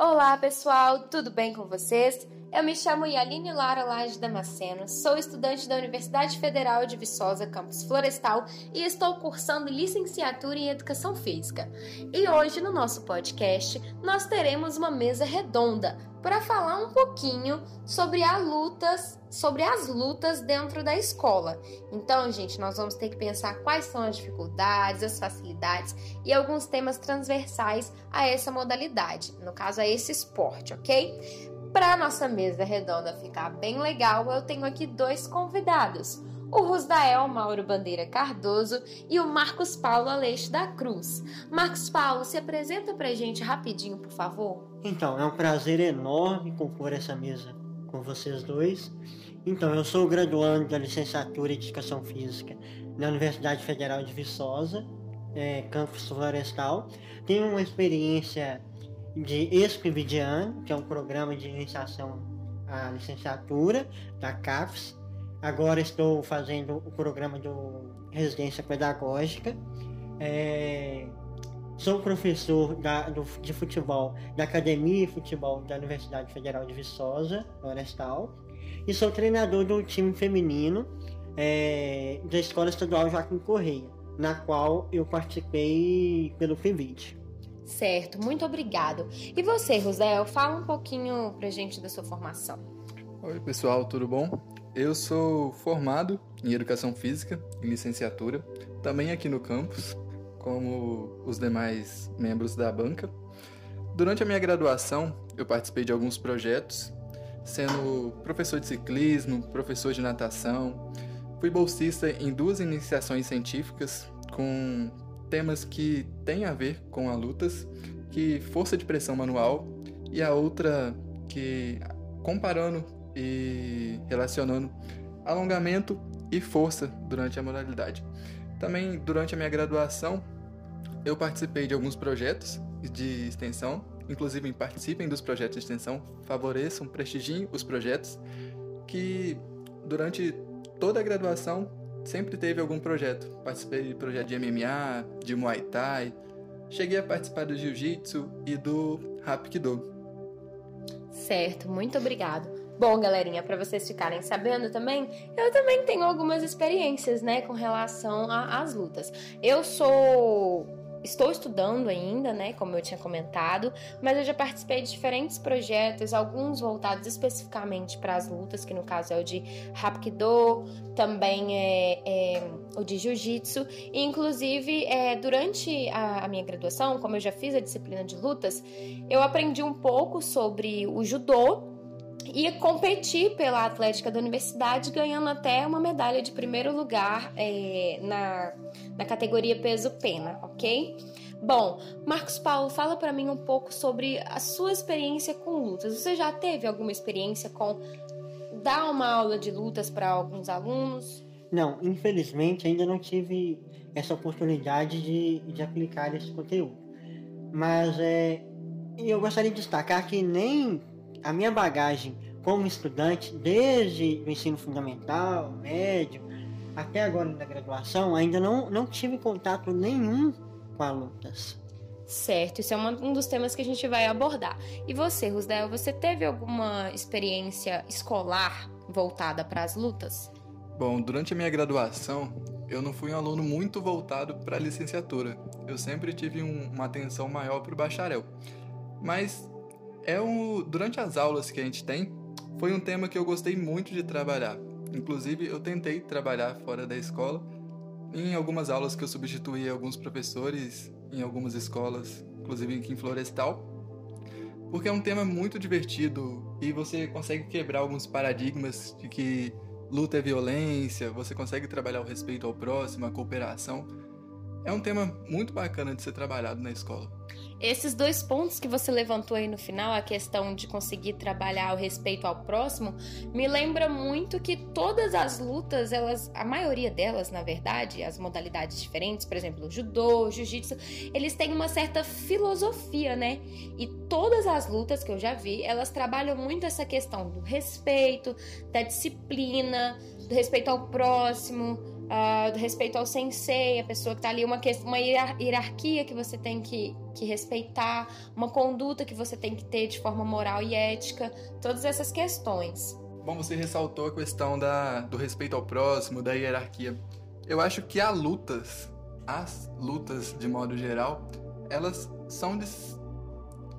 Olá, pessoal, tudo bem com vocês? Eu me chamo Yaline Lara Laje Damasceno, sou estudante da Universidade Federal de Viçosa, campus Florestal, e estou cursando licenciatura em Educação Física. E hoje, no nosso podcast, nós teremos uma mesa redonda para falar um pouquinho sobre as lutas, sobre as lutas dentro da escola. Então, gente, nós vamos ter que pensar quais são as dificuldades, as facilidades e alguns temas transversais a essa modalidade, no caso a esse esporte, ok? Para nossa mesa redonda ficar bem legal, eu tenho aqui dois convidados. O Rusdael Mauro Bandeira Cardoso e o Marcos Paulo Aleixo da Cruz. Marcos Paulo, se apresenta pra gente rapidinho, por favor. Então, é um prazer enorme compor essa mesa com vocês dois. Então, eu sou graduando da licenciatura em Educação Física na Universidade Federal de Viçosa, é, campus florestal. Tenho uma experiência de Escrividiano, que é um programa de iniciação à licenciatura da CAFES. Agora estou fazendo o programa do Residência Pedagógica. É, sou professor da, do, de futebol da Academia de Futebol da Universidade Federal de Viçosa, Florestal. E sou treinador do time feminino é, da Escola Estadual Joaquim Correia, na qual eu participei pelo FIVID. Certo, muito obrigado. E você, Rosel, fala um pouquinho pra gente da sua formação. Oi, pessoal, tudo bom? Eu sou formado em Educação Física, em licenciatura, também aqui no campus, como os demais membros da banca. Durante a minha graduação, eu participei de alguns projetos, sendo professor de ciclismo, professor de natação, fui bolsista em duas iniciações científicas com temas que têm a ver com a lutas, que força de pressão manual e a outra que comparando e relacionando alongamento e força durante a modalidade. Também durante a minha graduação eu participei de alguns projetos de extensão, inclusive participem dos projetos de extensão, favoreçam, prestigiem os projetos que durante toda a graduação sempre teve algum projeto. Participei de projeto de MMA, de Muay Thai, cheguei a participar do Jiu-Jitsu e do Hapkido. Certo, muito obrigado. Bom, galerinha, para vocês ficarem sabendo também, eu também tenho algumas experiências, né, com relação às lutas. Eu sou Estou estudando ainda, né, como eu tinha comentado, mas eu já participei de diferentes projetos, alguns voltados especificamente para as lutas, que no caso é o de Hapkido, também é, é o de Jiu-Jitsu, inclusive é, durante a, a minha graduação, como eu já fiz a disciplina de lutas, eu aprendi um pouco sobre o judô e competi pela Atlética da Universidade, ganhando até uma medalha de primeiro lugar é, na, na categoria peso-pena, ok? Bom, Marcos Paulo, fala para mim um pouco sobre a sua experiência com lutas. Você já teve alguma experiência com dar uma aula de lutas para alguns alunos? Não, infelizmente ainda não tive essa oportunidade de, de aplicar esse conteúdo. Mas é, eu gostaria de destacar que nem a minha bagagem como estudante, desde o ensino fundamental, médio, até agora na graduação, ainda não, não tive contato nenhum com a lutas. Certo, isso é uma, um dos temas que a gente vai abordar. E você, Rusdel, você teve alguma experiência escolar voltada para as lutas? Bom, durante a minha graduação, eu não fui um aluno muito voltado para a licenciatura. Eu sempre tive um, uma atenção maior para o bacharel. Mas é um, durante as aulas que a gente tem, foi um tema que eu gostei muito de trabalhar. Inclusive, eu tentei trabalhar fora da escola. Em algumas aulas que eu substituí alguns professores em algumas escolas, inclusive aqui em Florestal, porque é um tema muito divertido e você consegue quebrar alguns paradigmas de que luta é violência, você consegue trabalhar o respeito ao próximo, a cooperação. É um tema muito bacana de ser trabalhado na escola. Esses dois pontos que você levantou aí no final, a questão de conseguir trabalhar o respeito ao próximo, me lembra muito que todas as lutas, elas, a maioria delas, na verdade, as modalidades diferentes, por exemplo, judô, jiu-jitsu, eles têm uma certa filosofia, né? E todas as lutas que eu já vi, elas trabalham muito essa questão do respeito, da disciplina, do respeito ao próximo, uh, do respeito ao sensei, a pessoa que está ali, uma, uma hierarquia que você tem que, que respeitar, uma conduta que você tem que ter de forma moral e ética, todas essas questões. Bom, você ressaltou a questão da, do respeito ao próximo, da hierarquia. Eu acho que há lutas, as lutas de modo geral, elas são de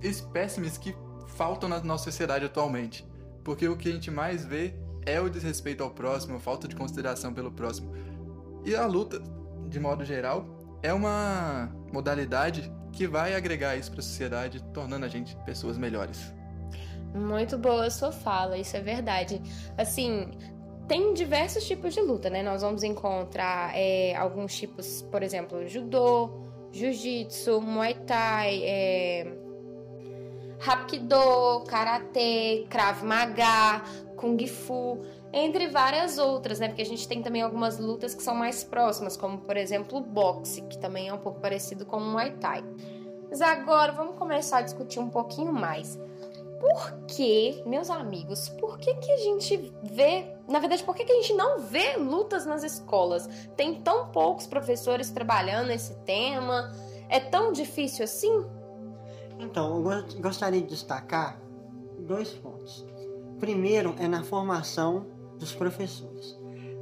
espécimes que faltam na nossa sociedade atualmente. Porque o que a gente mais vê é o desrespeito ao próximo, a falta de consideração pelo próximo. E a luta, de modo geral, é uma modalidade que vai agregar isso para a sociedade, tornando a gente pessoas melhores. Muito boa a sua fala, isso é verdade. Assim, tem diversos tipos de luta, né? Nós vamos encontrar é, alguns tipos, por exemplo, judô, jiu-jitsu, muay thai, é, hapkido, karatê, krav maga, kung fu entre várias outras, né? Porque a gente tem também algumas lutas que são mais próximas, como por exemplo o boxe, que também é um pouco parecido com o Muay Thai. Mas agora vamos começar a discutir um pouquinho mais. Por que, meus amigos, por que, que a gente vê, na verdade, por que, que a gente não vê lutas nas escolas? Tem tão poucos professores trabalhando esse tema? É tão difícil assim? Então, eu gostaria de destacar dois pontos. Primeiro é na formação dos professores.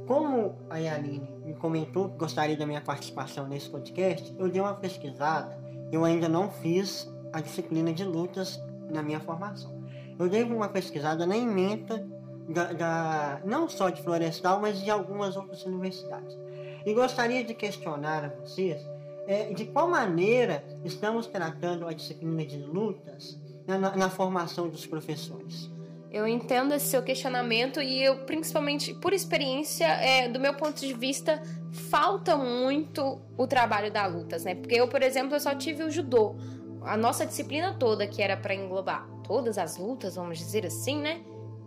Como a Yaline me comentou que gostaria da minha participação nesse podcast, eu dei uma pesquisada. Eu ainda não fiz a disciplina de lutas na minha formação. Eu dei uma pesquisada na ementa da, da, não só de Florestal, mas de algumas outras universidades. E gostaria de questionar a vocês é, de qual maneira estamos tratando a disciplina de lutas na, na, na formação dos professores. Eu entendo esse seu questionamento e eu, principalmente por experiência, é, do meu ponto de vista, falta muito o trabalho da lutas, né? Porque eu, por exemplo, eu só tive o judô. A nossa disciplina toda, que era para englobar todas as lutas, vamos dizer assim, né?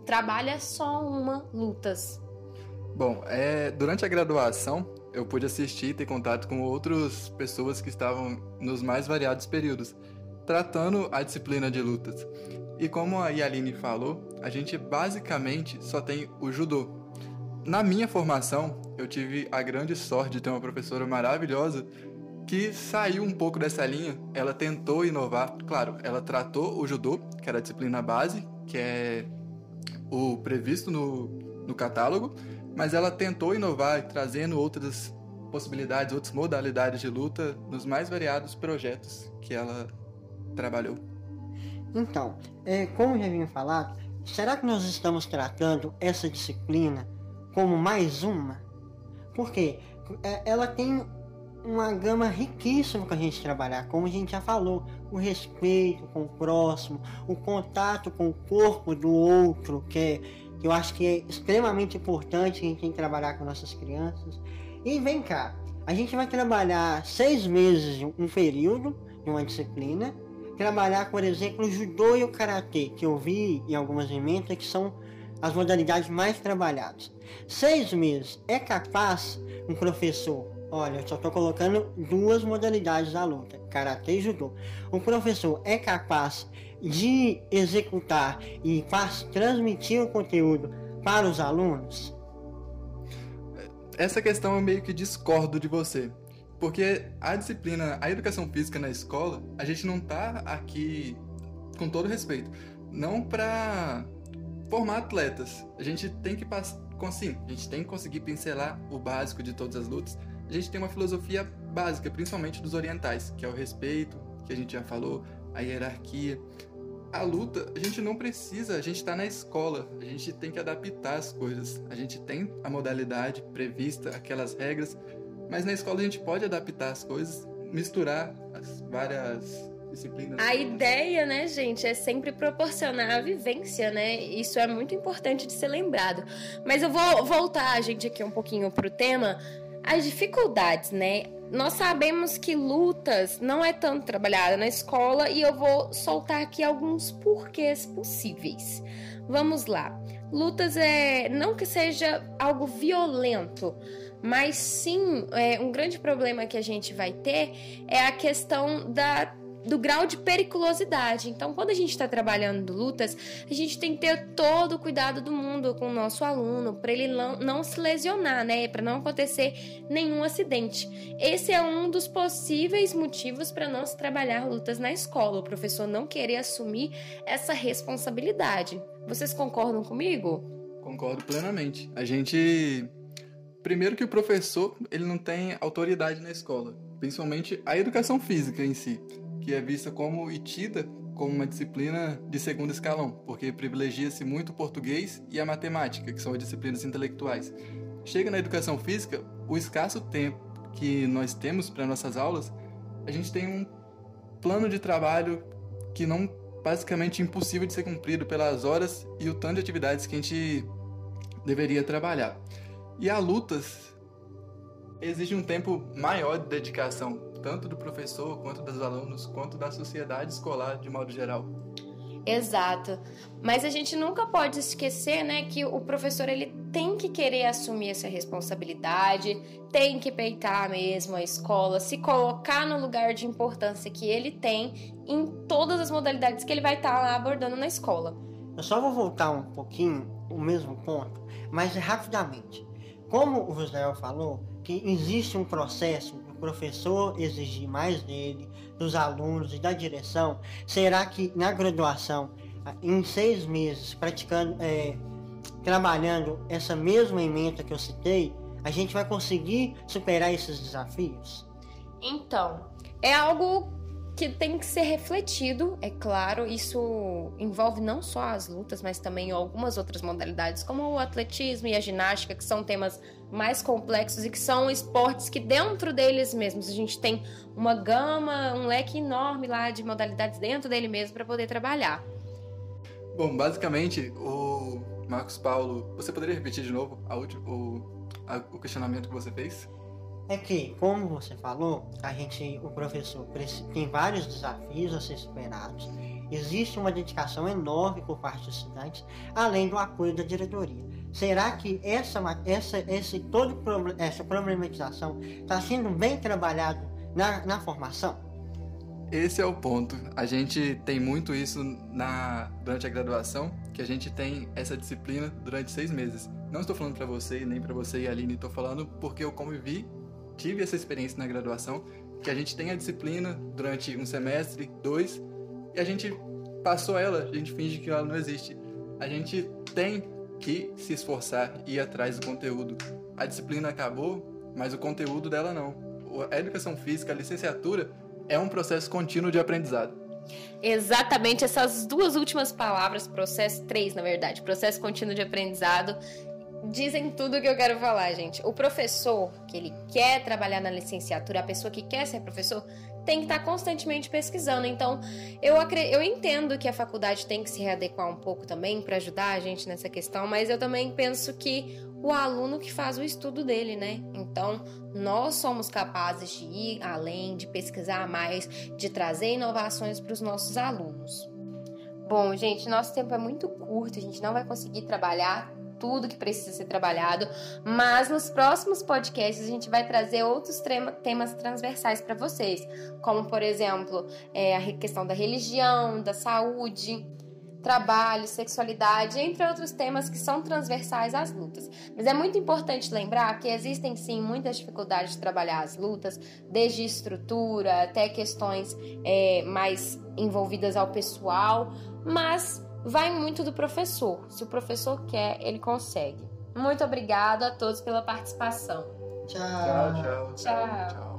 Trabalha só uma lutas. Bom, é, durante a graduação, eu pude assistir e ter contato com outras pessoas que estavam nos mais variados períodos, tratando a disciplina de lutas. E como a Yaline falou, a gente basicamente só tem o judô. Na minha formação, eu tive a grande sorte de ter uma professora maravilhosa que saiu um pouco dessa linha. Ela tentou inovar. Claro, ela tratou o judô, que era a disciplina base, que é o previsto no, no catálogo, mas ela tentou inovar, trazendo outras possibilidades, outras modalidades de luta nos mais variados projetos que ela trabalhou. Então, é, como já vinha falado, será que nós estamos tratando essa disciplina como mais uma? Porque é, ela tem uma gama riquíssima para a gente trabalhar, como a gente já falou, o respeito com o próximo, o contato com o corpo do outro, que, é, que eu acho que é extremamente importante a gente tem que trabalhar com nossas crianças. E vem cá, a gente vai trabalhar seis meses um período de uma disciplina trabalhar, por exemplo, o judô e o karatê, que eu vi em algumas emendas que são as modalidades mais trabalhadas. Seis meses é capaz um professor, olha, eu só estou colocando duas modalidades da luta, karatê e judô. O professor é capaz de executar e transmitir o conteúdo para os alunos? Essa questão eu meio que discordo de você. Porque a disciplina, a educação física na escola, a gente não tá aqui, com todo respeito, não para formar atletas. A gente tem que passar, sim, a gente tem que conseguir pincelar o básico de todas as lutas. A gente tem uma filosofia básica, principalmente dos orientais, que é o respeito, que a gente já falou, a hierarquia. A luta, a gente não precisa, a gente está na escola, a gente tem que adaptar as coisas. A gente tem a modalidade prevista, aquelas regras, mas na escola a gente pode adaptar as coisas, misturar as várias disciplinas. A ideia, né, gente, é sempre proporcionar a vivência, né? Isso é muito importante de ser lembrado. Mas eu vou voltar, gente, aqui um pouquinho pro tema, as dificuldades, né? Nós sabemos que lutas não é tanto trabalhada na escola e eu vou soltar aqui alguns porquês possíveis. Vamos lá. Lutas é não que seja algo violento, mas sim, é, um grande problema que a gente vai ter é a questão da do grau de periculosidade. Então, quando a gente está trabalhando lutas, a gente tem que ter todo o cuidado do mundo com o nosso aluno, para ele não, se lesionar, né? Para não acontecer nenhum acidente. Esse é um dos possíveis motivos para não se trabalhar lutas na escola, o professor não querer assumir essa responsabilidade. Vocês concordam comigo? Concordo plenamente. A gente primeiro que o professor, ele não tem autoridade na escola, principalmente a educação física em si que é vista como e tida como uma disciplina de segundo escalão, porque privilegia-se muito o português e a matemática, que são as disciplinas intelectuais. Chega na educação física, o escasso tempo que nós temos para nossas aulas, a gente tem um plano de trabalho que não basicamente impossível de ser cumprido pelas horas e o tanto de atividades que a gente deveria trabalhar. E a lutas exige um tempo maior de dedicação, tanto do professor, quanto dos alunos, quanto da sociedade escolar de modo geral. Exato. Mas a gente nunca pode esquecer, né, que o professor ele tem que querer assumir essa responsabilidade, tem que peitar mesmo a escola, se colocar no lugar de importância que ele tem em todas as modalidades que ele vai estar lá abordando na escola. Eu só vou voltar um pouquinho o mesmo ponto, mas rapidamente. Como o José falou, que existe um processo professor exigir mais dele, dos alunos e da direção, será que na graduação, em seis meses, praticando, é, trabalhando essa mesma emenda que eu citei, a gente vai conseguir superar esses desafios? Então, é algo que tem que ser refletido, é claro, isso envolve não só as lutas, mas também algumas outras modalidades, como o atletismo e a ginástica, que são temas mais complexos e que são esportes que dentro deles mesmos a gente tem uma gama, um leque enorme lá de modalidades dentro dele mesmo para poder trabalhar. Bom, basicamente, o Marcos Paulo, você poderia repetir de novo a última, o, a, o questionamento que você fez? É que, como você falou, a gente, o professor tem vários desafios a ser superados. Existe uma dedicação enorme por parte dos estudantes, além do apoio da diretoria. Será que essa, essa, esse, todo, essa problematização está sendo bem trabalhado na, na formação? Esse é o ponto. A gente tem muito isso na durante a graduação, que a gente tem essa disciplina durante seis meses. Não estou falando para você nem para você e Aline, estou falando porque eu convivi tive essa experiência na graduação, que a gente tem a disciplina durante um semestre, dois, e a gente passou ela, a gente finge que ela não existe. A gente tem que se esforçar e ir atrás do conteúdo. A disciplina acabou, mas o conteúdo dela não. A educação física, a licenciatura, é um processo contínuo de aprendizado. Exatamente essas duas últimas palavras, processo três, na verdade, processo contínuo de aprendizado, dizem tudo que eu quero falar, gente. O professor que ele quer trabalhar na licenciatura, a pessoa que quer ser professor, tem que estar constantemente pesquisando. Então, eu, eu entendo que a faculdade tem que se readequar um pouco também para ajudar a gente nessa questão, mas eu também penso que o aluno que faz o estudo dele, né? Então, nós somos capazes de ir além, de pesquisar mais, de trazer inovações para os nossos alunos. Bom, gente, nosso tempo é muito curto, a gente não vai conseguir trabalhar tudo que precisa ser trabalhado, mas nos próximos podcasts a gente vai trazer outros temas transversais para vocês, como por exemplo é, a questão da religião, da saúde, trabalho, sexualidade, entre outros temas que são transversais às lutas. Mas é muito importante lembrar que existem sim muitas dificuldades de trabalhar as lutas, desde estrutura até questões é, mais envolvidas ao pessoal, mas vai muito do professor. Se o professor quer, ele consegue. Muito obrigada a todos pela participação. Tchau, tchau. tchau. tchau.